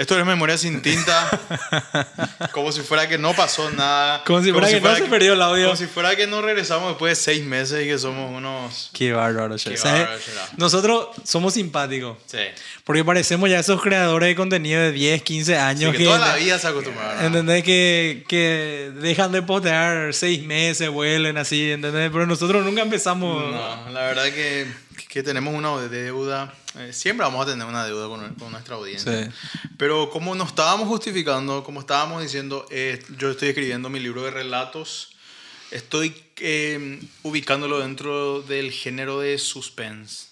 Esto es memoria sin tinta. como si fuera que no pasó nada. Como si fuera que no se perdió el audio. Como si fuera que no regresamos después de seis meses y que somos unos. Qué bárbaro. Qué bárbaro. Nosotros somos simpáticos. Sí. Porque parecemos ya esos creadores de contenido de 10, 15 Sí, años que toda la vida se acostumbraron. ¿Entendés? Que, que dejan de postear seis meses, vuelven así, ¿entendés? Pero nosotros nunca empezamos. No, la verdad que, que tenemos una deuda. eh, siempre vamos a tener una deuda con, con nuestra audiencia. Sí. Pero como nos estábamos justificando, como estábamos diciendo, eh, yo estoy escribiendo mi libro de relatos. Estoy eh, ubicándolo dentro del género de suspense.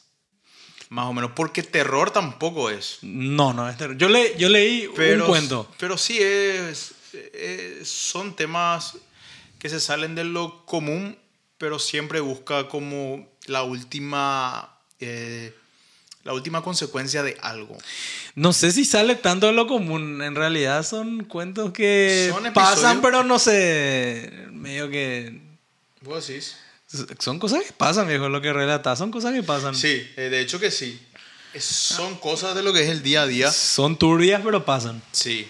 Más o menos. Porque terror tampoco es. No, no, es ter- yo, le, yo leí Pero, un cuento. Pero sí es, son temas que se salen de lo común, pero siempre busca como la última, eh, la última consecuencia de algo. No sé si sale tanto de lo común. En realidad son cuentos que Son pasan, pero no sé. Medio que. ¿Vos decís? Son cosas que pasan, viejo. Lo que relata son cosas que pasan. Sí, eh, de hecho que sí. Son cosas de lo que es el día a día. Son turbias, pero pasan. Sí.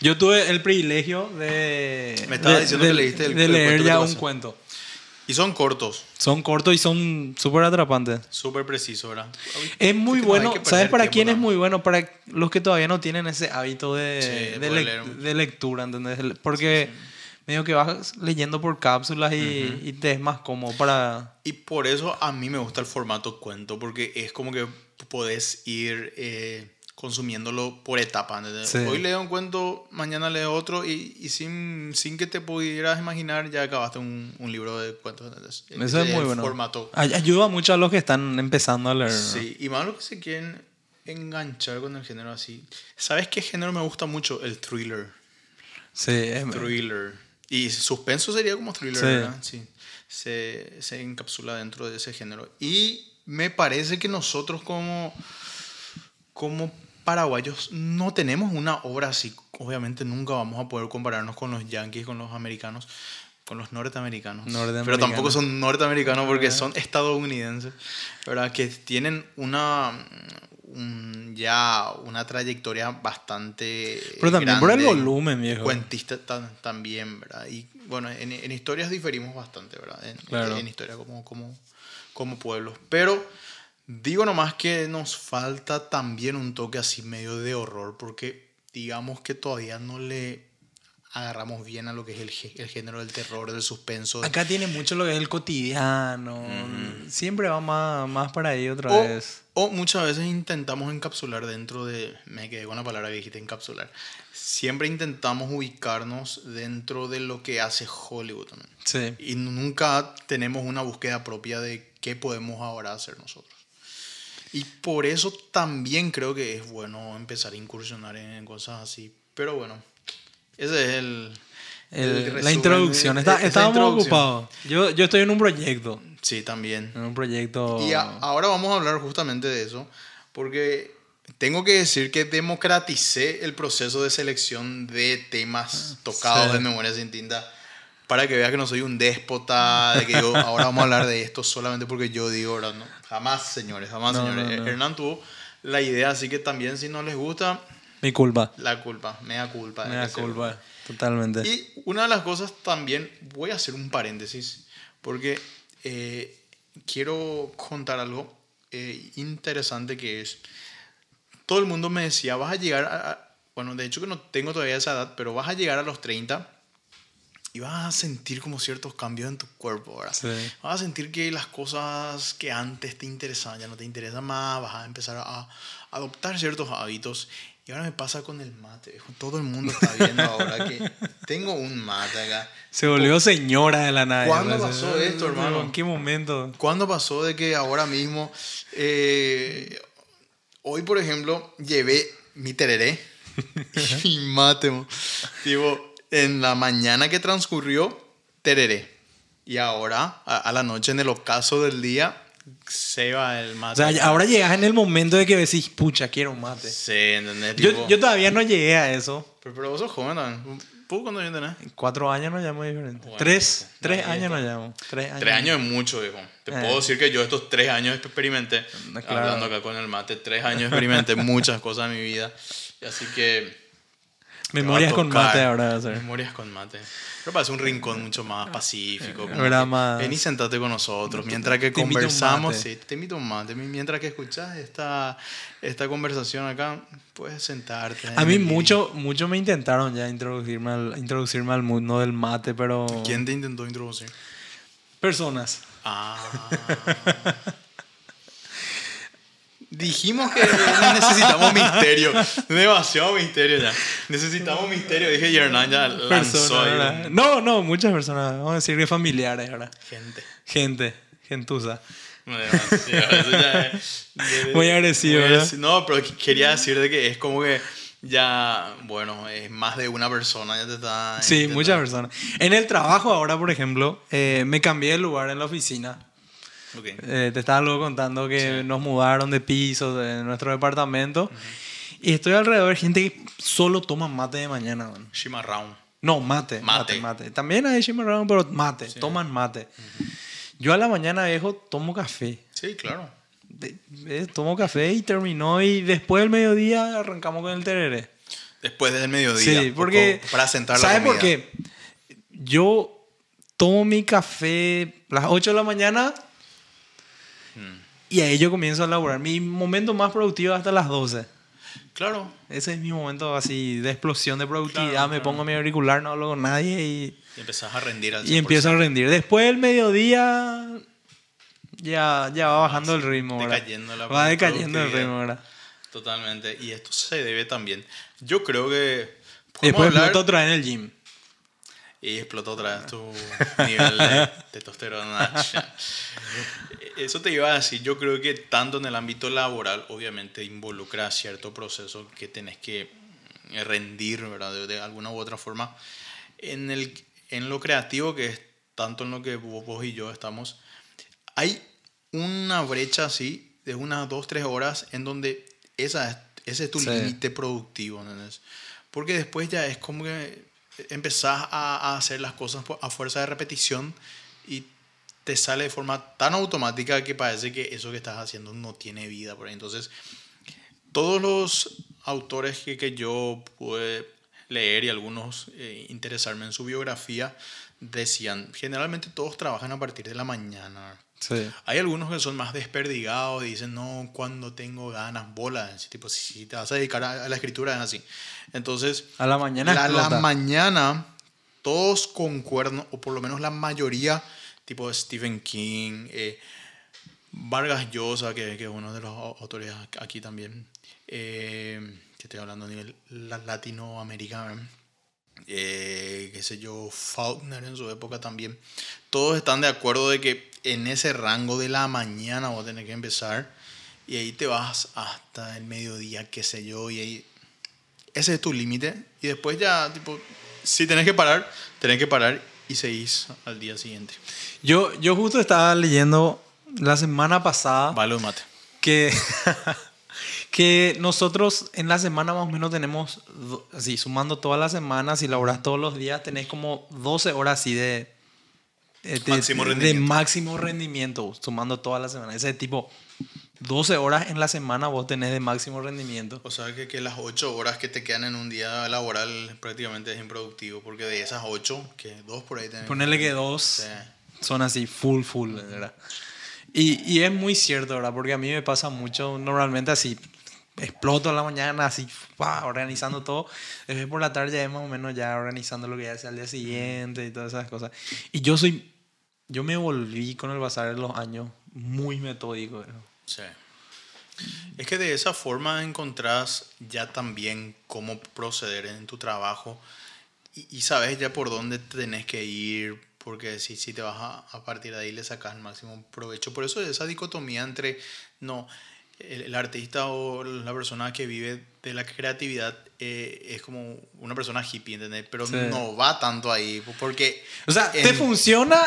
Yo tuve el privilegio de, Me estabas de- diciendo de- que leíste el- de el leer cuento ya un cuento. Y son cortos, Son cortos y son súper atrapantes. súper precisos, ¿verdad? Es muy bueno. ¿Sabes para tiempo, quién es muy bueno? Para los que todavía no tienen ese hábito de, Sí, de, lec- leer de lectura, ¿entendés? Porque medio que vas leyendo por cápsulas y, y te es más cómodo para... Y por eso a mí me gusta el formato cuento, porque es como que podés ir eh, consumiéndolo por etapas. Sí. Hoy leo un cuento, mañana leo otro, y, y sin, sin que te pudieras imaginar, ya acabaste un, un libro de cuentos. Eso es muy el bueno. formato. Ay- Ayuda mucho a los que están empezando a leer. Sí, y más los que se quieren enganchar con el género así. ¿Sabes qué género me gusta mucho? El thriller. Sí, es- Thriller. Y suspenso sería como thriller, Sí. ¿verdad? Sí. Se, se encapsula dentro de ese género. Y me parece que nosotros como, como paraguayos no tenemos una obra así. Obviamente nunca vamos a poder compararnos con los yankees, con los americanos, con los norteamericanos. Pero tampoco son norteamericanos porque son estadounidenses, ¿verdad? Que tienen una un- ya una trayectoria bastante Pero también por el grande. volumen, viejo. Cuentista también, ¿verdad? Y bueno, en, en historias diferimos bastante, ¿verdad? En, Claro. en historia como, como, como pueblos. Pero digo nomás que nos falta también un toque así medio de horror, porque digamos que todavía no le agarramos bien a lo que es el, el género del terror, del suspenso. Acá tiene mucho lo que es el cotidiano. Siempre va más, más para ahí otra O, vez. o muchas veces intentamos encapsular dentro de. Me quedé con la palabra que dijiste, encapsular. Siempre intentamos ubicarnos dentro de lo que hace Hollywood también. Sí. Y nunca tenemos una búsqueda propia de qué podemos ahora hacer nosotros. Y por eso también creo que es bueno empezar a incursionar en cosas así. Pero bueno, ese es el. El- el la introducción. Está- esa estábamos ocupados. Yo, yo estoy en un proyecto. Sí, también. En un proyecto. Y a- ahora vamos a hablar justamente de eso, porque tengo que decir que democraticé el proceso de selección de temas tocados Sí. de Memoria Sin Tinta para que veas que no soy un déspota, de que yo ahora vamos a hablar de esto solamente porque yo digo, ¿verdad? No, jamás, señores, jamás, No, señores. no, no. Hernán tuvo la idea, así que también si no les gusta, Mi culpa. la culpa, me da culpa. Me hay da que hacerlo. culpa. Totalmente. Y una de las cosas también, voy a hacer un paréntesis, porque eh, quiero contar algo eh, interesante que es, todo el mundo me decía, vas a llegar a- bueno, de hecho que no tengo todavía esa edad, pero vas a llegar a los 30 y vas a sentir como ciertos cambios en tu cuerpo, ¿verdad? Sí. Vas a sentir que las cosas que antes te interesaban ya no te interesan más, vas a empezar a adoptar ciertos hábitos. Y ahora me pasa con el mate. Todo el mundo está viendo ahora que tengo un mate acá. Se volvió señora de la nada. ¿Cuándo ya, pasó pues, esto, hermano? ¿En qué momento? ¿Cuándo pasó de que ahora mismo, eh, hoy por ejemplo, llevé mi tereré y mi mate, mo. tipo, en la mañana que transcurrió, tereré. Y ahora, a, a la noche, en el ocaso del día, se va el O mate. sea, ahora llegas en el momento de que decís, pucha, quiero un mate. Sí, ¿entendés? Yo, yo todavía no llegué a eso. pero, pero vos sos joven también. ¿Tú cuántos años tenés? Cuatro años nos llamamos diferente. Bueno, tres, tres años nos llamamos. Tres años. Tres años es mucho, viejo. Te Eh. puedo decir que yo estos tres años experimenté, Claro. hablando acá con el mate, tres años experimenté muchas cosas en mi vida. Y así que... Memorias con mate ahora. Memorias con mate. Pero parece un rincón mucho más pacífico. como Era que, más- Ven y sentate con nosotros. Mientras que Te conversamos, sí, te invito a un mate. Mientras que escuchas esta, esta conversación acá, puedes sentarte. A mí mucho, mucho me intentaron ya introducirme al, introducirme al mundo del mate, pero... ¿Quién te intentó introducir? Personas. Ah. Dijimos que necesitamos misterio. Demasiado misterio ya. Necesitamos misterio. Dije, y Hernán ya lanzó ¿verdad? un- No, no, muchas personas. Vamos a decir que familiares ahora. Gente. Gente, gentuza. Demasiado, eso ya es- de- Muy agresivo, muy ¿verdad? agresivo. No, pero quería decir de que es como que ya, bueno, es más de una persona ya te está... Sí, muchas personas. En el trabajo ahora, por ejemplo, eh, me cambié de lugar en la oficina. Ok. Eh, te estaba luego contando que Sí. nos mudaron de piso de nuestro departamento. Y estoy alrededor de gente que solo toma mate de mañana. man. Chimarrón. No, mate, mate, Mate. mate. También hay chimarrón, pero mate, toman mate. Yo a la mañana, viejo, tomo café. Sí, claro. De- eh, tomo café y terminó. Y después del mediodía arrancamos con el tereré. Después del mediodía. Sí, porque. poco Para sentar la ¿Sabes por qué? Yo tomo mi café las 8 de la mañana. Y ahí yo comienzo a laburar. Mi momento más productivo hasta las 12. Claro. Ese es mi momento así de explosión de productividad. Claro, Me claro. pongo mi auricular, no hablo con nadie y, Y empezás a rendir al y empiezo a rendir. Después del mediodía ya, ya va bajando el ritmo. decayendo la va decayendo el ritmo. ¿verdad? Totalmente. Y esto se debe también. Yo creo que. Después hablar- otra vez en el gym. Y explotó otra vez tu nivel de testosterona. Eso te iba a decir. Yo creo que tanto en el ámbito laboral, obviamente, involucra cierto proceso que tenés que rendir, ¿verdad? De, de alguna u otra forma. En, el, en lo creativo, que es tanto en lo que vos, vos y yo estamos, hay una brecha así de unas dos, tres horas en donde esa es- ese es tu Sí. límite productivo, ¿entendés? Porque después ya es como que empezás a, hacer las cosas a fuerza de repetición y te sale de forma tan automática que parece que eso que estás haciendo no tiene vida. Por ahí. Entonces, todos los autores que, que yo pude leer y algunos eh, interesarme en su biografía decían, generalmente todos trabajan a partir de la mañana. Sí. Hay algunos que son más desperdigados y dicen, no, cuando tengo ganas, bola. Así, Tipo, si te vas a dedicar a, a la escritura es así. Entonces, A la mañana la, la mañana todos concuerdan, o por lo menos la mayoría, tipo Stephen King, eh, Vargas Llosa, que, que es uno de los au- autores aquí también, eh, que estoy hablando a nivel la- latinoamericano, eh, qué sé yo, Faulkner en su época también, todos están de acuerdo de que en ese rango de la mañana vos tenés que empezar y ahí te vas hasta el mediodía, qué sé yo, y ahí ese es tu límite y después ya, tipo, si tenés que parar, tenés que parar y seguís al día siguiente. Yo, yo justo estaba leyendo la semana pasada Vale, mate. que, que nosotros en la semana más o menos tenemos, así, sumando todas las semanas, si laburas todos los días, tenés como 12 horas así de, de, Máximo de rendimiento. máximo rendimiento, sumando todas las semanas. Ese tipo, 12 horas en la semana vos tenés de máximo rendimiento. O sea que, que las 8 horas que te quedan en un día laboral prácticamente es improductivo, porque de esas 8, que dos por ahí tenés. Ponerle que dos Sí. son así, full, full, ¿verdad? Y, y es muy cierto, ¿verdad? Porque a mí me pasa mucho, normalmente así, exploto en la mañana, así, organizando todo. Después por la tarde es más o menos ya organizando lo que ya sea al día siguiente y todas esas cosas. Y yo soy, yo me volví con el pasar de los años muy metódico. Sí. Es que de esa forma encontrás ya también cómo proceder en tu trabajo y, y sabes ya por dónde tenés que ir, porque si, si te vas a, a partir de ahí le sacas el máximo provecho. Por eso esa dicotomía entre, no, el, el artista o la persona que vive de la creatividad eh, es como una persona hippie, ¿entendés? Pero Sí. no va tanto ahí, porque... O sea, te en- funciona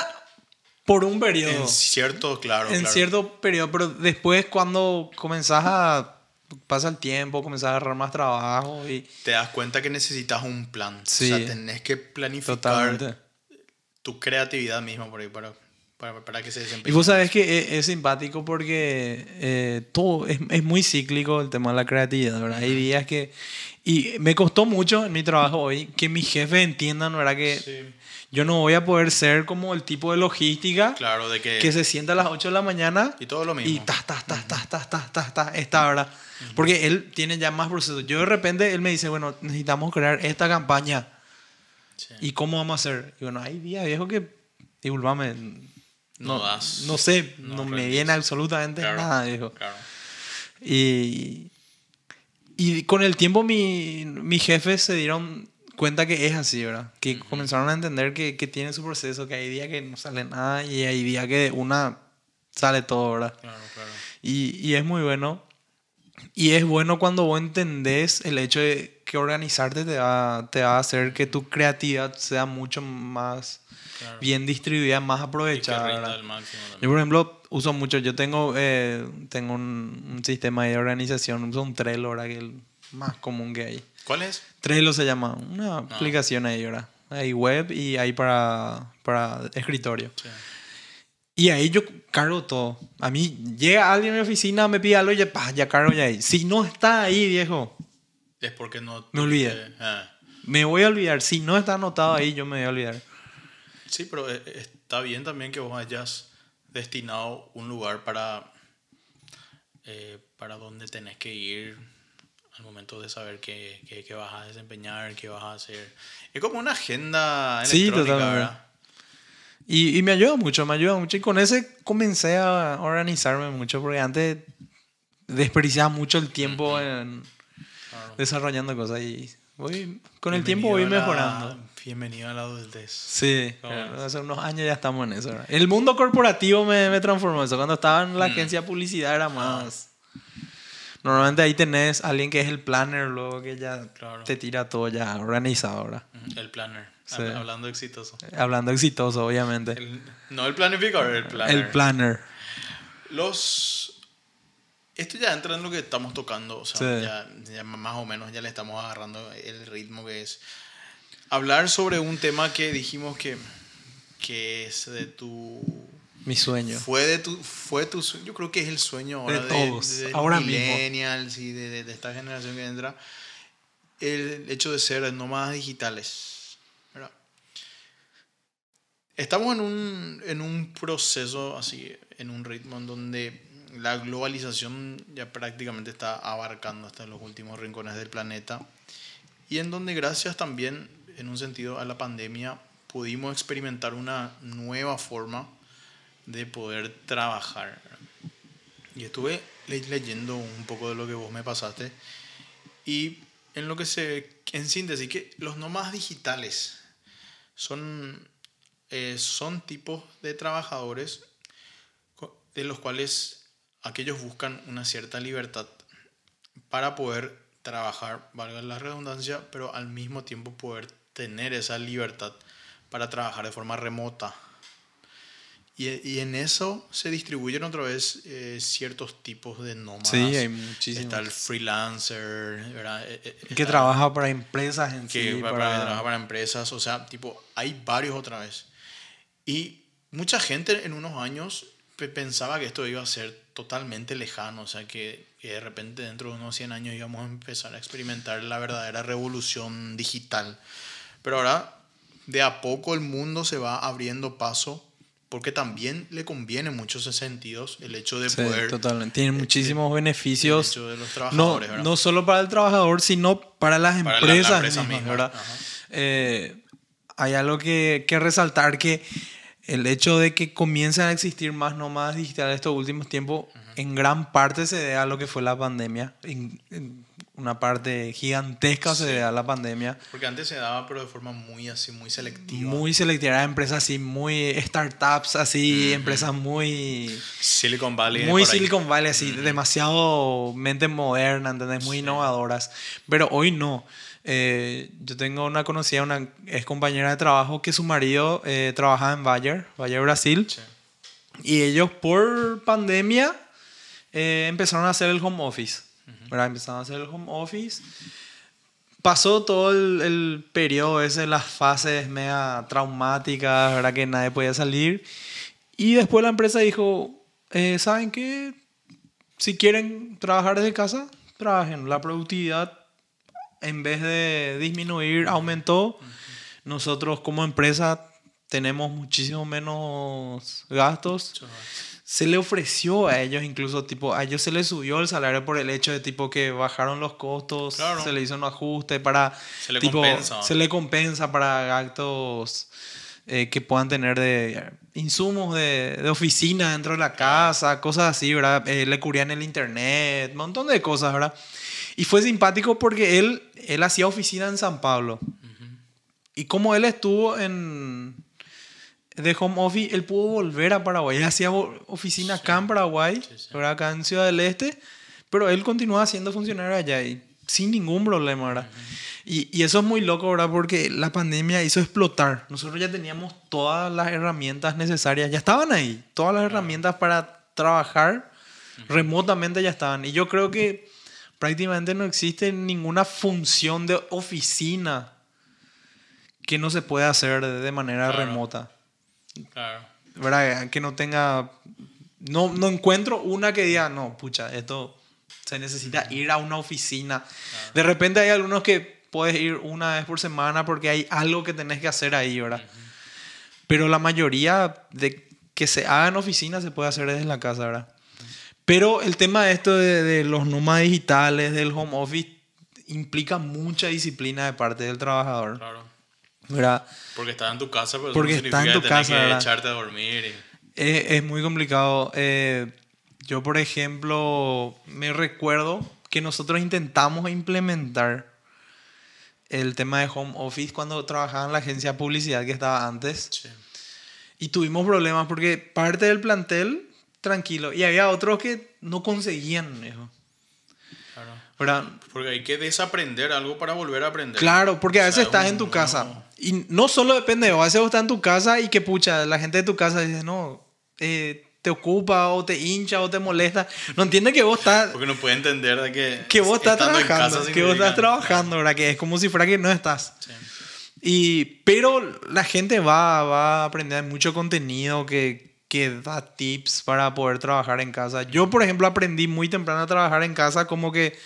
por un periodo. En cierto, claro, en claro. cierto periodo, pero después cuando comenzás a pasa el tiempo, comenzás a agarrar más trabajo y Te das cuenta que necesitas un plan. Sí. O sea, tenés que planificar totalmente. Tu creatividad misma por ahí para, para, para que se desempeñe. Y vos sabés que es, es simpático porque eh, todo es, es muy cíclico el tema de la creatividad, ¿verdad? Hay días que... Y me costó mucho en mi trabajo hoy que mis jefes entiendan, ¿verdad? Que Sí. yo no voy a poder ser como el tipo de logística Claro, de que... que se sienta a las 8 de la mañana Y todo lo mismo. y ta, ta, ta, ta, ta, ta, ta, ta, esta, ¿verdad? Porque él tiene ya más procesos. Yo de repente, él me dice, bueno, necesitamos crear esta campaña. Sí. ¿Y cómo vamos a hacer? Y bueno, hay días, viejo, que, disculpame, No no, das. no sé, No no, me viene absolutamente Claro, nada, viejo. Claro. Y, y con el tiempo mi, mis jefes se dieron cuenta que es así, ¿verdad? Que comenzaron a entender que, que tiene su proceso, que hay días que no sale nada y hay días que una sale todo, ¿verdad? Claro, claro. Y, y es muy bueno. Y es bueno cuando vos entendés el hecho de que organizarte te va, te va a hacer que tu creatividad sea mucho más claro. bien distribuida, más aprovechada. Yo, por ejemplo, uso mucho, yo tengo, eh, tengo un, un sistema de organización, uso un Trello, ¿verdad? Que es el más común que hay. ¿Cuál es? Trello se llama, una Ah. aplicación ahí, ¿verdad? Hay web y hay para, para escritorio. Sí. Y ahí yo cargo todo. A mí llega alguien a mi oficina, me pide algo y ya, pa, ya cargo ya ahí. Si no está ahí, viejo, Es porque no... Me olvidé. eh, ah. me voy a olvidar. Si no está anotado ahí, yo me voy a olvidar. Sí, pero eh, está bien también que vos hayas destinado un lugar para, eh, para donde tenés que ir al momento de saber qué, qué- qué vas a desempeñar, qué vas a hacer. Es como una agenda Sí, electrónica, totalmente. ¿verdad? Y, y me ayuda mucho, me ayuda mucho. Y con ese comencé a organizarme mucho, porque antes desperdiciaba mucho el tiempo en Claro. desarrollando cosas. Y voy, con el tiempo voy Bienvenido a la- mejorando. bienvenido a la adultez. Sí, ¿Cómo es? hace unos años ya estamos en eso. ¿verdad? El mundo corporativo me, me transformó eso. Cuando estaba en la agencia de publicidad era más... Normalmente ahí tenés a alguien que es el planner, luego que ya Claro. te tira todo ya organizado ahora. El planner. Sí. Hablando exitoso. Hablando exitoso, obviamente. El- no el planificador, el planner. El planner. Los. Esto ya entra en lo que estamos tocando, o sea, Sí. ya, ya más o menos ya le estamos agarrando el ritmo que es. Hablar sobre un tema que dijimos que, que es de tu. Mi sueño. Fue de tu, fue tu sueño, yo creo que es el sueño ahora De de, todos, de los ahora mismo. millennials y de, de- de esta generación que entra. El hecho de ser nómadas digitales. ¿verdad? Estamos en un, en un proceso así, en un ritmo en donde la globalización ya prácticamente está abarcando hasta los últimos rincones del planeta y en donde gracias también, en un sentido, a la pandemia pudimos experimentar una nueva forma de poder trabajar. Y estuve le- leyendo un poco de lo que vos me pasaste y en lo que se, en síntesis, que los nómadas digitales son, eh, son tipos de trabajadores de los cuales aquellos buscan una cierta libertad para poder trabajar, valga la redundancia, pero al mismo tiempo poder tener esa libertad para trabajar de forma remota. Y, y en eso se distribuyen otra vez eh, ciertos tipos de nómadas. Sí, hay muchísimos. Está el freelancer, ¿verdad? Eh, eh, Que está- trabaja para empresas en que sí. para, para- que trabaja para empresas, o sea, tipo, hay varios otra vez. Y mucha gente en unos años pe- pensaba que esto iba a ser totalmente lejano, o sea, que, que de repente dentro de unos 100 años íbamos a empezar a experimentar la verdadera revolución digital. Pero ahora, de a poco el mundo se va abriendo paso, porque también le conviene en muchos sentidos el hecho de Sí, poder... totalmente. Tienen eh, muchísimos el beneficios. de los No, trabajadores, ¿verdad? no solo para el trabajador, sino para las Para la- la empresas empresa mismas, misma, ¿verdad? Eh, hay algo que, que resaltar que el hecho de que comiencen a existir más nómadas digitales estos últimos tiempos, en gran parte se debe a lo que fue la pandemia. En, en una parte gigantesca se Sí. debe a la pandemia. Porque antes se daba, pero de forma muy así, muy selectiva. Muy selectiva, eran empresas así, muy startups, así, empresas muy Silicon Valley. muy por ahí. Silicon Valley, así, demasiado mente moderna, ¿entendés? Muy innovadoras. Pero hoy no. Eh, yo tengo una conocida, una ex compañera de trabajo, que su marido eh, trabajaba en Bayer, Bayer Brasil, Sí. y ellos por pandemia eh, empezaron a hacer el home office. ¿Verdad? Empezaron a hacer el home office. Pasó todo el, el periodo ese, las fases mega traumáticas, ¿verdad? Que nadie podía salir. Y después la empresa dijo, eh, ¿saben qué? Si quieren trabajar desde casa, trabajen. La productividad, en vez de disminuir, aumentó. Nosotros como empresa tenemos muchísimo menos gastos. Se le ofreció a ellos incluso, tipo, a ellos se les subió el salario por el hecho de tipo que bajaron los costos, Claro. se le hizo un ajuste para... Se le tipo, compensa. Se le compensa para gastos eh, que puedan tener de insumos de, de oficina dentro de la casa, cosas así, ¿verdad? Eh, le cubrían el internet, un montón de cosas, ¿verdad? Y fue simpático porque él, él hacía oficina en San Pablo. Y como él estuvo en de home office, él pudo volver a Paraguay. Él hacía oficina acá en Paraguay, Sí, sí. acá en Ciudad del Este, pero él continuaba siendo funcionario allá y sin ningún problema, ¿verdad? y, y eso es muy loco, ¿verdad? Porque la pandemia hizo explotar. Nosotros ya teníamos todas las herramientas necesarias, ya estaban ahí, todas las herramientas para trabajar remotamente ya estaban. Y yo creo que prácticamente no existe ninguna función de oficina que no se pueda hacer de de manera Claro. remota. Claro. ¿Verdad? Que no tenga... No, no encuentro una que diga, no, pucha, esto se necesita ir a una oficina. De repente hay algunos que puedes ir una vez por semana porque hay algo que tenés que hacer ahí, ¿verdad? Pero la mayoría de que se haga en oficina se puede hacer desde la casa, ¿verdad? Pero el tema de esto de, de los nómadas digitales, del home office, implica mucha disciplina de parte del trabajador, Claro. ¿Verdad? Porque estás en tu casa, pero eso Porque no está en tu casa, que ¿verdad? echarte a dormir. y- Es, es muy complicado. Eh, yo, por ejemplo, me recuerdo que nosotros intentamos implementar el tema de home office cuando trabajaba en la agencia de publicidad que estaba antes. Sí. Y tuvimos problemas porque parte del plantel, tranquilo, y había otros que no conseguían eso. Claro. ¿verdad? Porque hay que desaprender algo para volver a aprender. Claro, porque a O veces sea, estás un- en tu no- casa. Y no solo depende de vos, a veces vos estás en tu casa y que pucha, la gente de tu casa dice, no, eh, te ocupa o te hincha o te molesta. No entiende que vos estás, Porque no puede entender de que. que vos estás trabajando, que vos estás trabajando, ¿verdad? Que es como si fuera que no estás. Sí. Y, pero la gente va, va a aprender mucho contenido que, que da tips para poder trabajar en casa. Yo, por ejemplo, aprendí muy temprano a trabajar en casa, como que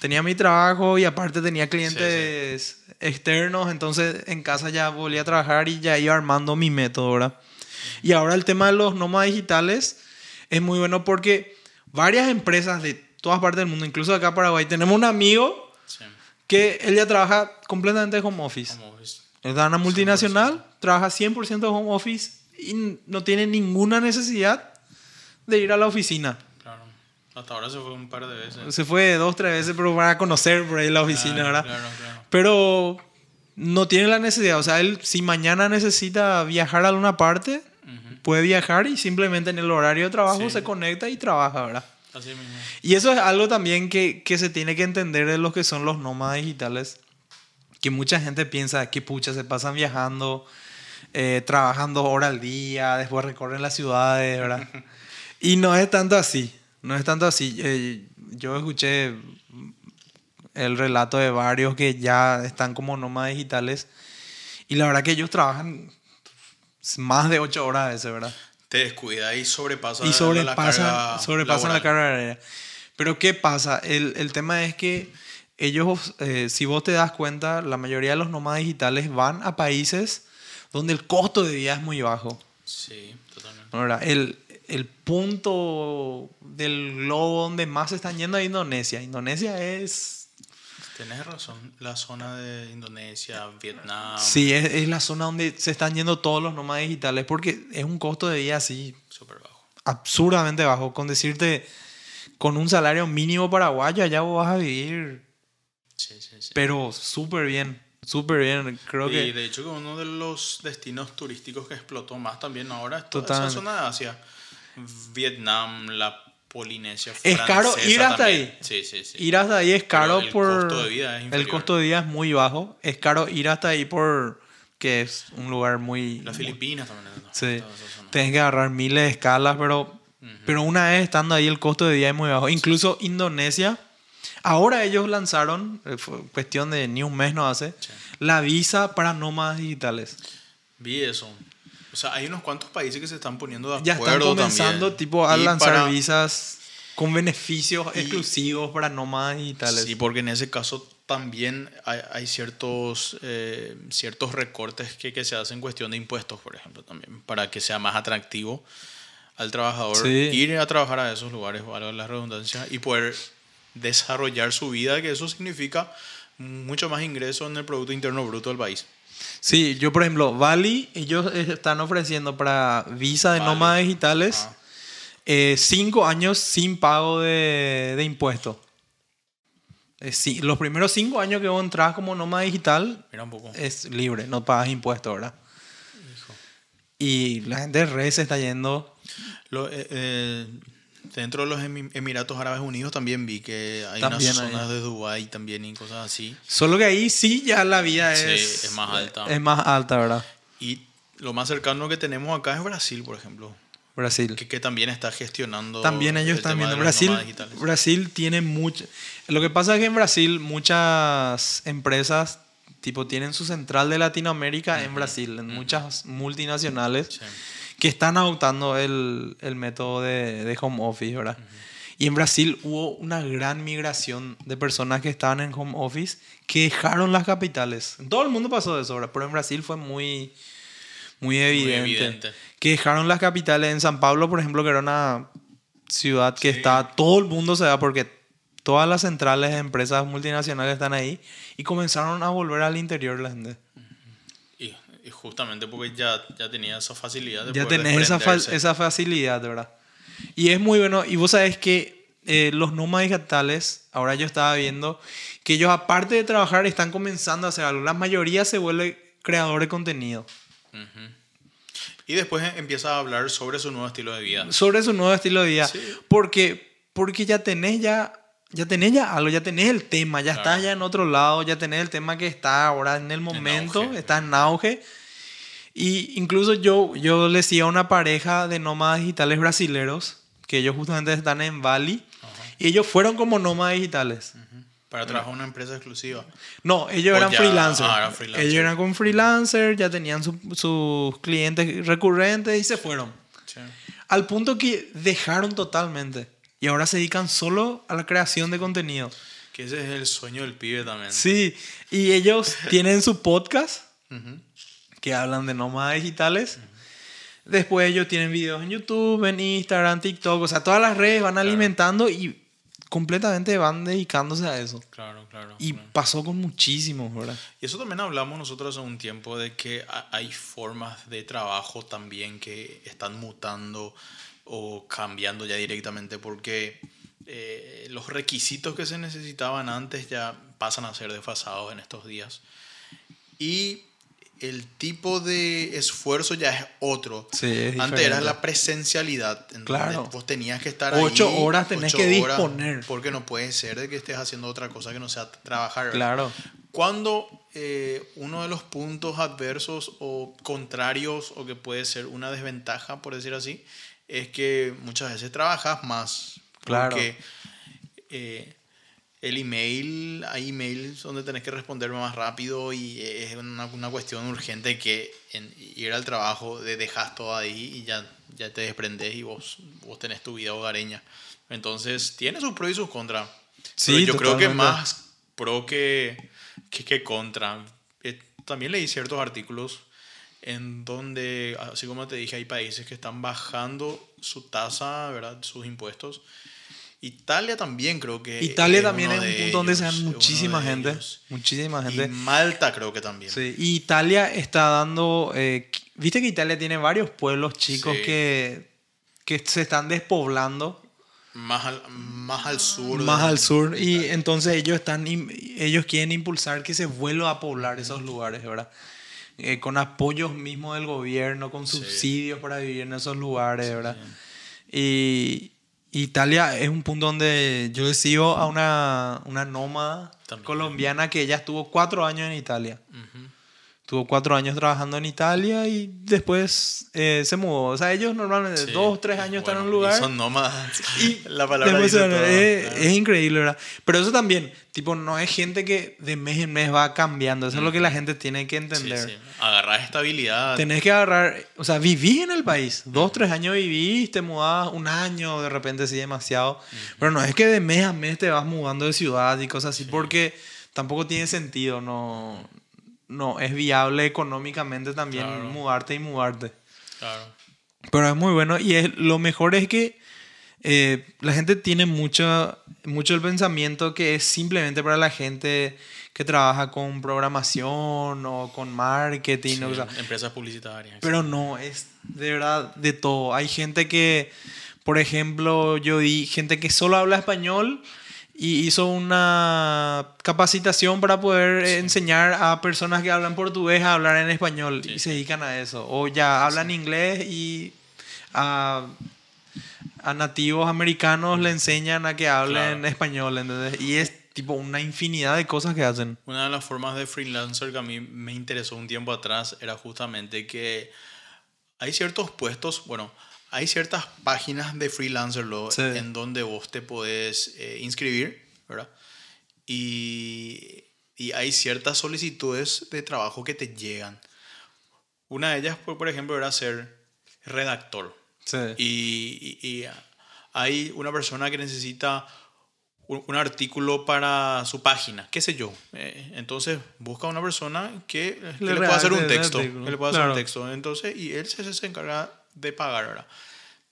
tenía mi trabajo y aparte tenía clientes externos, entonces en casa ya volví a trabajar y ya iba armando mi método, ¿verdad? Y ahora el tema de los nómadas digitales es muy bueno porque varias empresas de todas partes del mundo, incluso acá en Paraguay, tenemos un amigo Sí. que él ya trabaja completamente de home office. Como ves. Es una multinacional, trabaja 100% de home office y no tiene ninguna necesidad de ir a la oficina. Hasta ahora se fue un par de veces. Se fue dos, tres veces, pero para conocer por ahí la oficina, Claro, ¿verdad? Claro, claro. Pero no tiene la necesidad. O sea, él si mañana necesita viajar a alguna parte, Ujú. puede viajar y simplemente en el horario de trabajo Sí. se conecta y trabaja, ¿verdad? Así mismo. Y eso es algo también que, que se tiene que entender de los que son los nómadas digitales. Que mucha gente piensa que pucha, se pasan viajando, eh, trabajando horas al día, después recorren las ciudades, ¿verdad? y no es tanto así. No es tanto así. Eh, yo escuché el relato de varios que ya están como nómadas digitales. Y la verdad que ellos trabajan más de ocho horas a veces, ¿verdad? Te descuida y sobrepasa y la sobrepasan, carga sobrepasan la laboral. carga horaria. Pero ¿qué pasa? El, el tema es que ellos, eh, si vos te das cuenta, la mayoría de los nómadas digitales van a países donde el costo de vida es muy bajo. Sí, totalmente. ¿verdad? El, el punto del globo donde más se están yendo es Indonesia. Indonesia es... Tenés razón. La zona de Indonesia, Vietnam. Sí, es, es la zona donde se están yendo todos los nómadas digitales porque es un costo de vida así Súper bajo. absurdamente bajo. Con decirte, con un salario mínimo paraguayo, allá vos vas a vivir, Sí, sí, sí. pero súper bien, súper bien. Creo y que de hecho que uno de los destinos turísticos que explotó más también ahora es toda Totalmente. esa zona de Asia. Vietnam, la Polinesia Es caro francesa ir hasta también. ahí. Sí, sí, sí. ir hasta ahí es caro el por... costo de vida es el costo de vida es muy bajo. Es caro ir hasta ahí por... que es un lugar muy... Las Filipinas también. ¿no? Sí. Tienes que agarrar miles de escalas, pero, pero una vez estando ahí el costo de vida es muy bajo. Incluso Indonesia, Ahora ellos lanzaron, eh, fue cuestión de ni un mes no hace, la visa para nómadas digitales. Vi eso. O sea, hay unos cuantos países que se están poniendo de Ya acuerdo están comenzando también. tipo a Y lanzar para- visas con beneficios exclusivos para nómadas digitales. Sí, porque en ese caso también hay, hay ciertos, eh, ciertos recortes que, que se hacen en cuestión de impuestos, por ejemplo, también, para que sea más atractivo al trabajador Sí. ir a trabajar a esos lugares, valga la redundancia, y poder desarrollar su vida, que eso significa mucho más ingreso en el Producto Interno Bruto del país. Sí, yo por ejemplo, Bali, ellos están ofreciendo para visa de Bali. nómadas digitales Ah. eh, cinco años sin pago de, de impuestos. Eh, sí, los primeros cinco años que vos entras como nómada digital Mira un poco. es libre, no pagas impuestos, ¿verdad? Y la gente de red se está yendo. Lo- eh, eh, dentro de los Emi- Emiratos Árabes Unidos también vi que hay También unas hay. zonas de Dubái también y cosas así. Solo que ahí sí ya la vida Sí, es, es más alta. Es más alta, ¿verdad? Y lo más cercano que tenemos acá es Brasil, por ejemplo, Brasil. que, que también está gestionando. También ellos el están viendo. Brasil. Brasil tiene mucho. Lo que pasa es que en Brasil muchas empresas tipo tienen su central de Latinoamérica en Brasil, en muchas multinacionales Sí. Que están adoptando el, el método de, de home office, ¿verdad? Y en Brasil hubo una gran migración de personas que estaban en home office que dejaron las capitales. En todo el mundo pasó eso, ¿verdad? Pero en Brasil fue muy, muy evidente. evidente. Que dejaron las capitales. En San Pablo, por ejemplo, que era una ciudad que está, todo el mundo se va porque todas las centrales de empresas multinacionales están ahí y comenzaron a volver al interior la gente. Y, y justamente porque ya, ya tenía esa facilidad de Ya poder tenés esa, fa- esa facilidad, ¿verdad? Y es muy bueno. Y vos sabés que eh, los nómadas digitales, ahora yo estaba viendo que ellos, aparte de trabajar, están comenzando a hacer algo. La mayoría se vuelve creador de contenido. Y después empieza a hablar sobre su nuevo estilo de vida. Sobre su nuevo estilo de vida. Sí. Porque, porque ya tenés ya. Ya tenés ya algo, ya tenés el tema, ya Claro. estás ya en otro lado, ya tenés el tema que está ahora en el momento, auge. está en auge. Y incluso yo, yo le decía a una pareja de nómadas digitales brasileros, que ellos justamente están en Bali, y ellos fueron como nómadas digitales. Para trabajar en una empresa exclusiva. No, ellos O eran ya- freelancers. ah, freelancer. Ellos eran con freelancer, ya tenían su- sus clientes recurrentes y se fueron. Sí. Al punto que dejaron totalmente. Y ahora se dedican solo a la creación de contenido. Que ese es el sueño del pibe también. Sí, y ellos tienen su podcast que hablan de nómadas digitales. Después ellos tienen videos en YouTube, en Instagram, TikTok, o sea, todas las redes van alimentando y completamente van dedicándose a eso. Claro, claro. Y claro. pasó con muchísimos, ¿verdad? Y eso también hablamos nosotros hace un tiempo de que ha- hay formas de trabajo también que están mutando o cambiando ya directamente porque eh, los requisitos que se necesitaban antes ya pasan a ser desfasados en estos días. Y el tipo de esfuerzo ya es otro. Sí, es Antes era la presencialidad. Claro. Vos tenías que estar Ocho ahí, horas tenés ocho que horas, disponer. Porque no puede ser de que estés haciendo otra cosa que no sea trabajar. Claro. Cuando eh, uno de los puntos adversos o contrarios o que puede ser una desventaja, por decir así, es que muchas veces trabajas más. Claro. Porque eh, el email, hay emails donde tenés que responder más rápido y es una, una cuestión urgente que en ir al trabajo de dejas todo ahí y ya, ya te desprendes y vos, vos tenés tu vida hogareña. Entonces, tiene sus pros y sus contras. Sí, Pero yo creo que más pro que, que, que contra. Eh, también leí ciertos artículos en donde, así como te dije, hay países que están bajando su tasa, ¿verdad? sus impuestos. Italia también creo que. Italia es también es un punto donde se dan muchísima gente. ellos. Muchísima Y gente. Malta creo que también. Sí, y Italia está dando. eh, Viste que Italia tiene varios pueblos chicos Sí. que, que se están despoblando Más, al, más al sur. más al sur y entonces ellos están ellos quieren impulsar que se vuelva a poblar esos lugares, ¿verdad? Eh, con apoyos mismos del gobierno, con Sí. subsidios para vivir en esos lugares, ¿verdad? Y Italia es un punto donde yo sigo a una, una nómada También. colombiana que ella estuvo cuatro años en Italia. Ujú. Tuvo cuatro años trabajando en Italia y después eh, se mudó. O sea, ellos normalmente Sí. dos, tres años están en un Bueno, lugar. y son nómadas. Y la palabra dice todo, es, claro. es increíble, ¿verdad? Pero eso también, tipo, no es gente que de mes en mes va cambiando. Eso es lo que la gente tiene que Sí, entender. sí. Agarrar estabilidad. Tenés que agarrar, o sea, vivís en el país. Dos, tres años vivís, te mudás un año, de repente sí demasiado. Pero no es que de mes a mes te vas mudando de ciudad y cosas así, porque tampoco tiene sentido, no, no es viable económicamente también Claro. mudarte y mudarte. Claro. Pero es muy bueno y es, lo mejor es que eh, la gente tiene mucho, mucho el pensamiento que es simplemente para la gente que trabaja con programación o con marketing. Sí, o sea, empresas publicitarias. pero no, es de verdad de todo. Hay gente que, por ejemplo, yo vi gente que solo habla español y hizo una capacitación para poder enseñar a personas que hablan portugués a hablar en español Sí, y se dedican a eso. O ya hablan inglés y a, a nativos americanos le enseñan a que hablen Claro. español, ¿entendés? Y es tipo una infinidad de cosas que hacen. Una de las formas de freelancer que a mí me interesó un tiempo atrás era justamente que hay ciertos puestos, bueno, hay ciertas páginas de freelancer luego Sí. en donde vos te podés eh, inscribir, ¿verdad? Y, y hay ciertas solicitudes de trabajo que te llegan. Una de ellas, por, por ejemplo, era ser redactor. Sí. Y, y- y hay una persona que necesita un, un artículo para su página, qué sé yo. Eh, entonces busca una persona que, que Le le, pueda hacer un texto. Que le pueda hacer Claro. un texto. Entonces, y él se, se encarga de pagar, ¿verdad?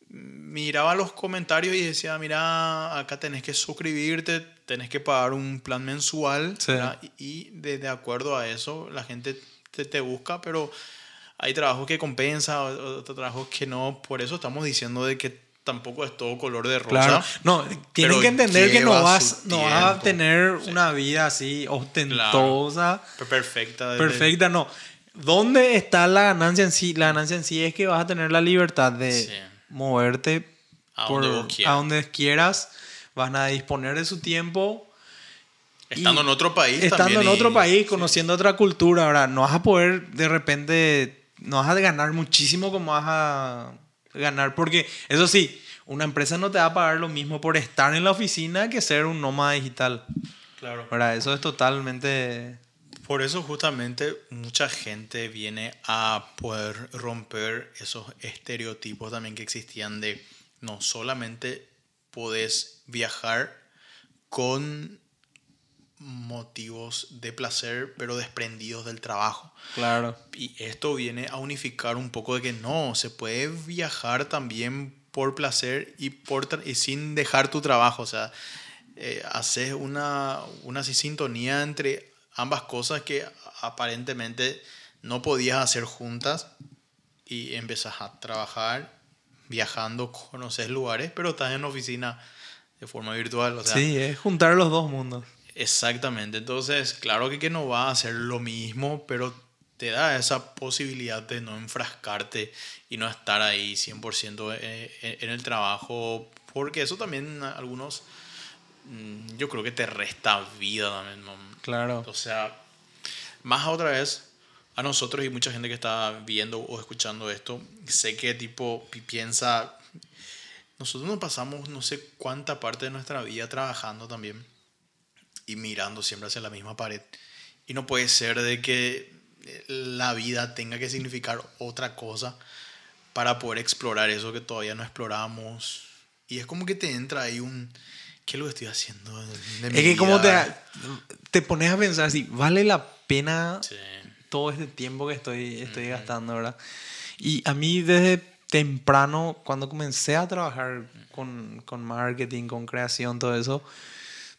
Miraba los comentarios y decía, mira, acá tenés que suscribirte, tenés que pagar un plan mensual. Sí. Y, y de, de acuerdo a eso, la gente te, te busca, pero hay trabajos que compensa, otros trabajos que no. Por eso estamos diciendo de que tampoco es todo color de rosa. Claro, no, tienen que entender que no vas, no vas a tener una vida así ostentosa, Perfecta. desde- perfecta, no. ¿Dónde está la ganancia en sí? La ganancia en sí es que vas a tener la libertad de Sí. moverte A por- donde quieras. a donde quieras, van a disponer de su tiempo. Estando y en otro país. Estando también en otro país, conociendo otra cultura, ahora no vas a poder de repente, no vas a ganar muchísimo como vas a ganar, porque eso sí, una empresa no te va a pagar lo mismo por estar en la oficina que ser un nómada digital. Claro. ¿verdad? Eso es totalmente... Por eso justamente mucha gente viene a poder romper esos estereotipos también que existían de no solamente podés viajar con motivos de placer, pero desprendidos del trabajo. Claro. Y esto viene a unificar un poco de que no, se puede viajar también por placer y, por y sin dejar tu trabajo. O sea, eh, haces una, una así sintonía entre ambas cosas que aparentemente no podías hacer juntas y empezás a trabajar viajando, conoces lugares, pero estás en oficina de forma virtual. O sea, sí, es juntar los dos mundos. Exactamente, entonces claro que, que no va a hacer lo mismo, pero te da esa posibilidad de no enfrascarte y no estar ahí 100% en, en el trabajo, porque eso también algunos, yo creo que te resta vida también. ¿no? Claro. O sea, más otra vez, a nosotros y mucha gente que está viendo o escuchando esto, sé que tipo pi- piensa, nosotros nos pasamos no sé cuánta parte de nuestra vida trabajando también y mirando siempre hacia la misma pared. Y no puede ser de que eh, la vida tenga que significar otra cosa para poder explorar eso que todavía no exploramos. Y es como que te entra ahí un... ¿Qué es lo que estoy haciendo? de mi Es que como te, vida? te pones a pensar si vale la pena Sí. todo este tiempo que estoy, estoy gastando, ¿verdad? Y a mí desde temprano, cuando comencé a trabajar con, con marketing, con creación, todo eso,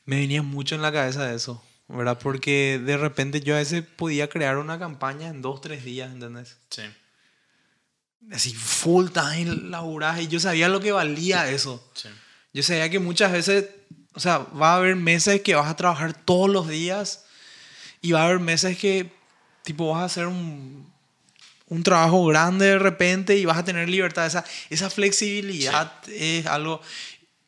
me venía mucho en la cabeza eso, ¿verdad? Porque de repente yo a veces podía crear una campaña en dos, tres días, ¿entendés? Sí. Así full time laburás y yo sabía lo que valía eso. Sí. Yo sabía que muchas veces, o sea, va a haber meses que vas a trabajar todos los días y va a haber meses que, tipo, vas a hacer un, un trabajo grande de repente y vas a tener libertad. Esa, esa flexibilidad es algo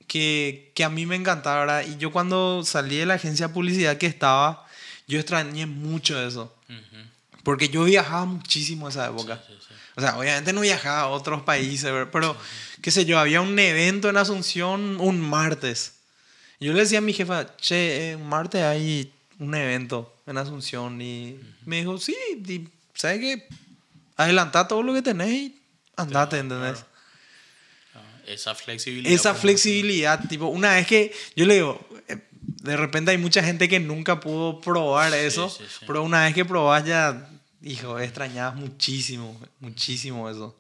que, que a mí me encantaba, ¿verdad? Y yo cuando salí de la agencia de publicidad que estaba, yo extrañé mucho eso. Ujú. Porque yo viajaba muchísimo esa época. Sí, sí. O sea, obviamente no viajaba a otros países, pero qué sé yo, había un evento en Asunción un martes. Yo le decía a mi jefa, che, eh, un martes hay un evento en Asunción y me dijo, sí, y, ¿sabes qué? Adelantá todo lo que tenés y andate, ¿entendés? Ah, Esa flexibilidad. Esa pues, flexibilidad, tipo, una vez que yo le digo, eh, de repente hay mucha gente que nunca pudo probar eso, sí, sí. pero una vez que probás ya, hijo, extrañabas muchísimo, muchísimo eso.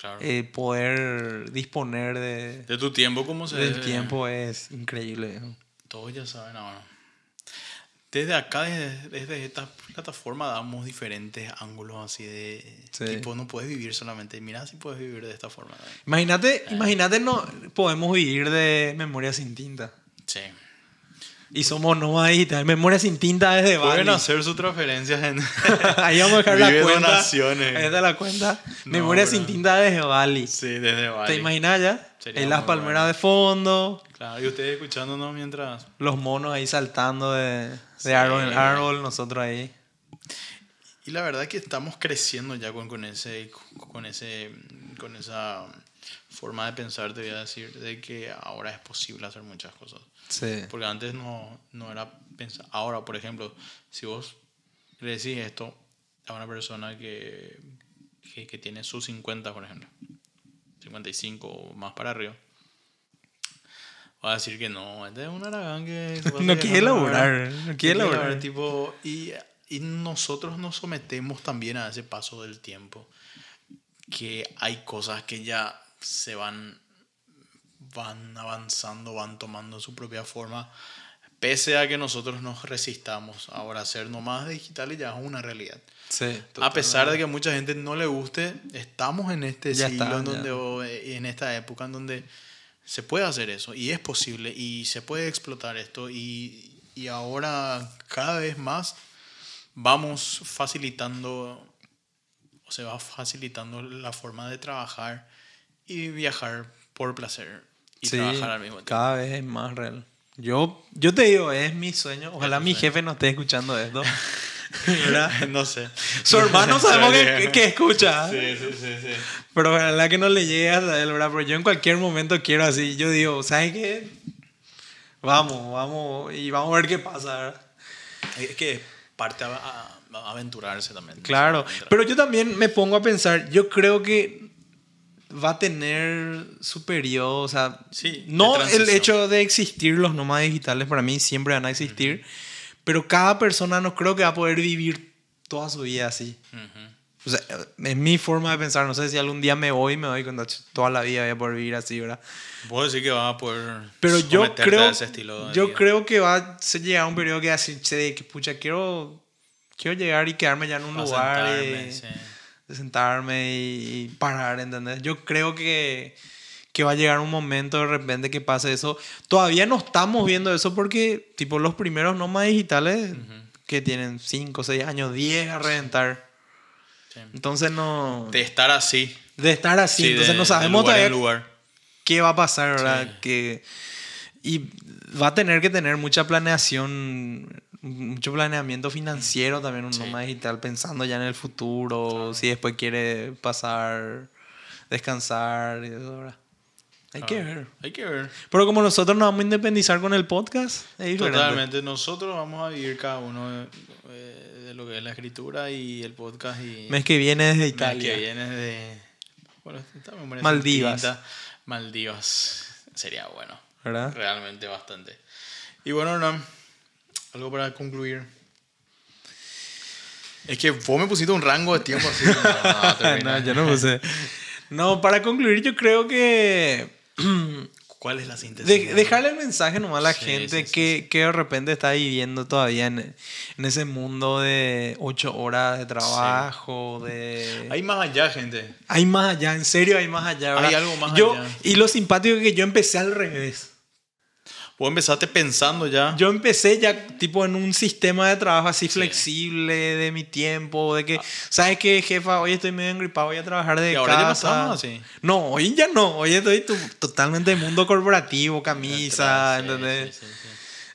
Claro. Eh, poder disponer de, de tu tiempo, ¿cómo se del tiempo es increíble. Todos ya saben ahora. Desde acá, desde, desde esta plataforma, damos diferentes ángulos así de Sí. tipo, no puedes vivir solamente. Mira si puedes vivir de esta forma. Imagínate, imagínate, no podemos vivir de memoria sin tinta. Sí. Y somos nómadas digitales, memoria sin tinta desde Pueden Bali. hacer sus transferencias en. Ahí vamos a dejar la cuenta. donaciones. Ahí está la cuenta. No, memoria bro. sin tinta desde Bali. sí, desde Bali. ¿Te imaginas ya? Sería Ahí las palmeras bueno. de fondo, Claro, y ustedes escuchándonos mientras. los monos ahí saltando de, de Sí. árbol en árbol, nosotros ahí. Y la verdad que estamos creciendo ya con, con ese con ese con esa forma de pensar, te voy a decir, de que ahora es posible hacer muchas cosas. Sí. Porque antes no, no era pensar. Ahora, por ejemplo, si vos le decís esto a una persona que, que, que tiene sus 50, por ejemplo, 55 o más para arriba, va a decir que no, este es un aragán que... No quiere ¿verdad? no quiere laburar. tipo, y, y nosotros nos sometemos también a ese paso del tiempo, que hay cosas que ya se van van avanzando, van tomando su propia forma, pese a que nosotros nos resistamos. Ahora, ser nomás digital ya es una realidad. Sí. A pesar de que a mucha gente no le guste, estamos en este Ya siglo está, en donde, o, eh, en esta época en donde se puede hacer eso y es posible y se puede explotar esto y, y ahora cada vez más vamos facilitando o se va facilitando la forma de trabajar y viajar por placer y Sí, trabajar al mismo tiempo. cada vez es más real. Yo, yo te digo, es mi sueño. Ojalá mi sueño. jefe no esté escuchando esto. ¿Verdad? no sé. Su hermano sabemos que, que escucha. Sí, sí, sí, sí. Pero ojalá que no le llegue hasta él, ¿verdad? Pero yo en cualquier momento quiero así. Yo digo, ¿sabes qué? Vamos, vamos. Y vamos a ver qué pasa, ¿verdad? Es que parte a, a- a aventurarse también. Claro. Pero yo también me pongo a pensar, yo creo que va a tener su periodo, o sea, Sí, no el hecho de existir los nómadas digitales para mí siempre van a existir, pero cada persona no creo que va a poder vivir toda su vida así. Ujú. O sea, es mi forma de pensar. No sé si algún día me voy me cuenta, "Ch, toda la vida voy a poder vivir así, ¿verdad? Puedo decir que vas a poder Pero yo creo, a ese estilo de yo vida. creo que va a llegar a un periodo que así, che, que pucha, quiero, quiero llegar y quedarme ya en un Va lugar sentarme, y- sí. De sentarme y, parar, ¿entendés? Yo creo que, que va a llegar un momento de repente que pase eso. Todavía no estamos viendo eso porque, tipo, los primeros nómadas digitales que tienen 5, 6 años, 10 a reventar. Sí. Entonces no... De estar así. De estar así, Sí, entonces de- no sabemos lugar todavía lugar. qué va a pasar, ¿verdad? Sí. Que, y va a tener que tener mucha planeación, mucho planeamiento financiero también un Sí. nómada digital, pensando ya en el futuro, si después quiere pasar, descansar y eso, ¿verdad? Hay que Claro. ver. Hay que ver. Pero como nosotros nos vamos a independizar con el podcast, es diferente. Totalmente. Nosotros vamos a vivir cada uno de, eh, de lo que es la escritura y el podcast y Mes que viene desde mes Italia. que viene de bueno, Maldivas. distinta. Maldivas. Sería bueno. ¿Verdad? Realmente bastante. Y bueno, Hernán, algo para concluir. Es que vos me pusiste un rango de tiempo así. No, termina. no, yo no puse. No, para concluir, yo creo que ¿Cuál es la síntesis? De- dejarle el mensaje nomás a la Sí, gente sí, sí, que, que de repente está viviendo todavía en, en ese mundo de ocho horas de trabajo, de... Hay más allá, gente. Hay más allá, en serio hay más allá. Hay ¿verdad? algo más yo, allá. Y lo simpático es que yo empecé al revés. Vos empezaste pensando ya. Yo empecé ya tipo en un sistema de trabajo así flexible de mi tiempo, de que, ¿sabes qué, jefa? Hoy estoy medio engripado, voy a trabajar de Ah. Y ahora ya no casa. estamos así. No, hoy ya no, hoy estoy totalmente mundo corporativo, camisa, Sí, ¿entendés? sí, sí,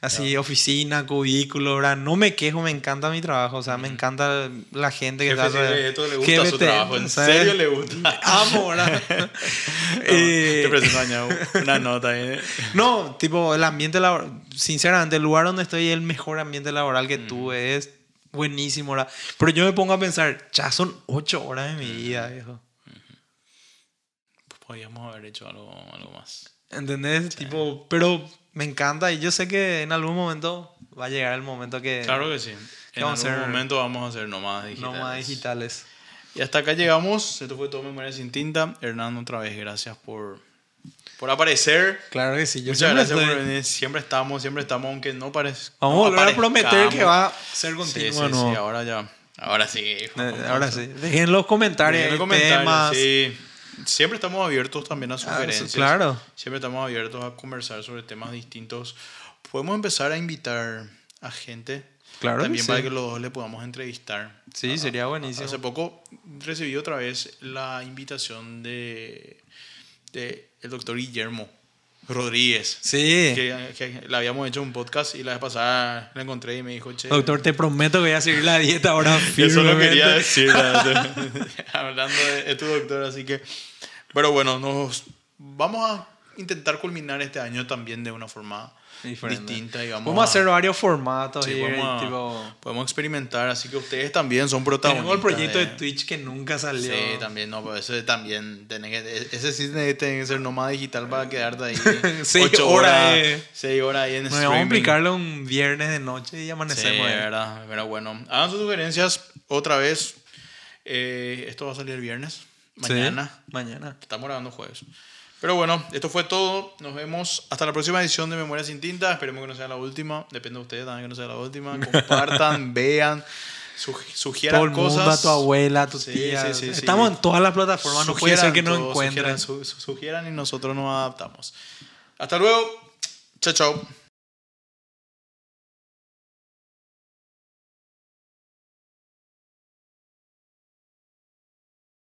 sí. Así, oficina, cubículo, ¿verdad? No me quejo, me encanta mi trabajo. O sea, me encanta la gente que está... sí, esto le gusta su trabajo, en ¿sabes? serio le gusta. Amo, ¿verdad? Eh, Te presento mañana una nota ahí. No, tipo, el ambiente laboral, sinceramente, el lugar donde estoy es el mejor ambiente laboral que tuve, es buenísimo, ¿verdad? Pero yo me pongo a pensar, ya son ocho horas de mi vida, viejo. Podríamos haber hecho algo, algo más. ¿Entendés? Tipo, pero me encanta y yo sé que en algún momento va a llegar el momento que Claro que sí. ¿Qué En algún momento vamos a hacer nomás no digitales. más digitales. Y hasta acá llegamos. Esto fue todo Memoria Sin Tinta. Hernán, otra vez, gracias por, por aparecer. Claro que sí, yo Muchas siempre gracias estoy- por venir. Siempre estamos, siempre estamos, aunque no parezca. Vamos a volver a prometer que va a ser Sí, continuo sí, nuevo. sí, ahora ya. Ahora sí. Eh, Ahora sí. Dejen los comentarios, Dejen los comentarios, temas. sí. Siempre estamos abiertos también a Ah, sugerencias. claro. Siempre estamos abiertos a conversar sobre temas distintos. Podemos empezar a invitar a gente. Claro que También sí. para que los dos le podamos entrevistar. Sí, sería buenísimo. Hace poco recibí otra vez la invitación de, de el doctor Guillermo Rodríguez. Sí. Que, que le habíamos hecho un podcast y la vez pasada la encontré y me dijo, che, Doctor, te prometo que voy a seguir la dieta ahora eso lo quería decir. Hablando de, de tu doctor, así que... Pero bueno, nos vamos a intentar culminar este año también de una forma Diferente. distinta, digamos. Vamos a hacer varios formatos Sí, y, podemos, tipo, podemos experimentar, así que ustedes también son protagonistas. tenemos el proyecto de de- Twitch que nunca salió. Sí, también, no, pero ese también, tiene que, ese sí tiene que ser nómada digital para quedarte ahí. Seis ocho horas, horas, eh. seis horas ahí en streaming. vamos a aplicarlo un viernes de noche y Sí, amanecemos. ahí. verdad, pero bueno. Hagan sus sugerencias otra vez. Eh, esto va a salir el viernes, Sí, mañana. mañana. Estamos grabando jueves. Pero bueno, esto fue todo. Nos vemos hasta la próxima edición de Memoria sin Tinta. Esperemos que no sea la última. Depende de ustedes también que no sea la última. Compartan, vean, sugi- sugieran Todo el mundo, cosas. a tu abuela, a tu Sí, tía. sí, sí, sí. Estamos en todas las plataformas, no puede ser que no encuentren. Sugieran, su- su- sugieran y nosotros nos adaptamos. Hasta luego. Chao, chao.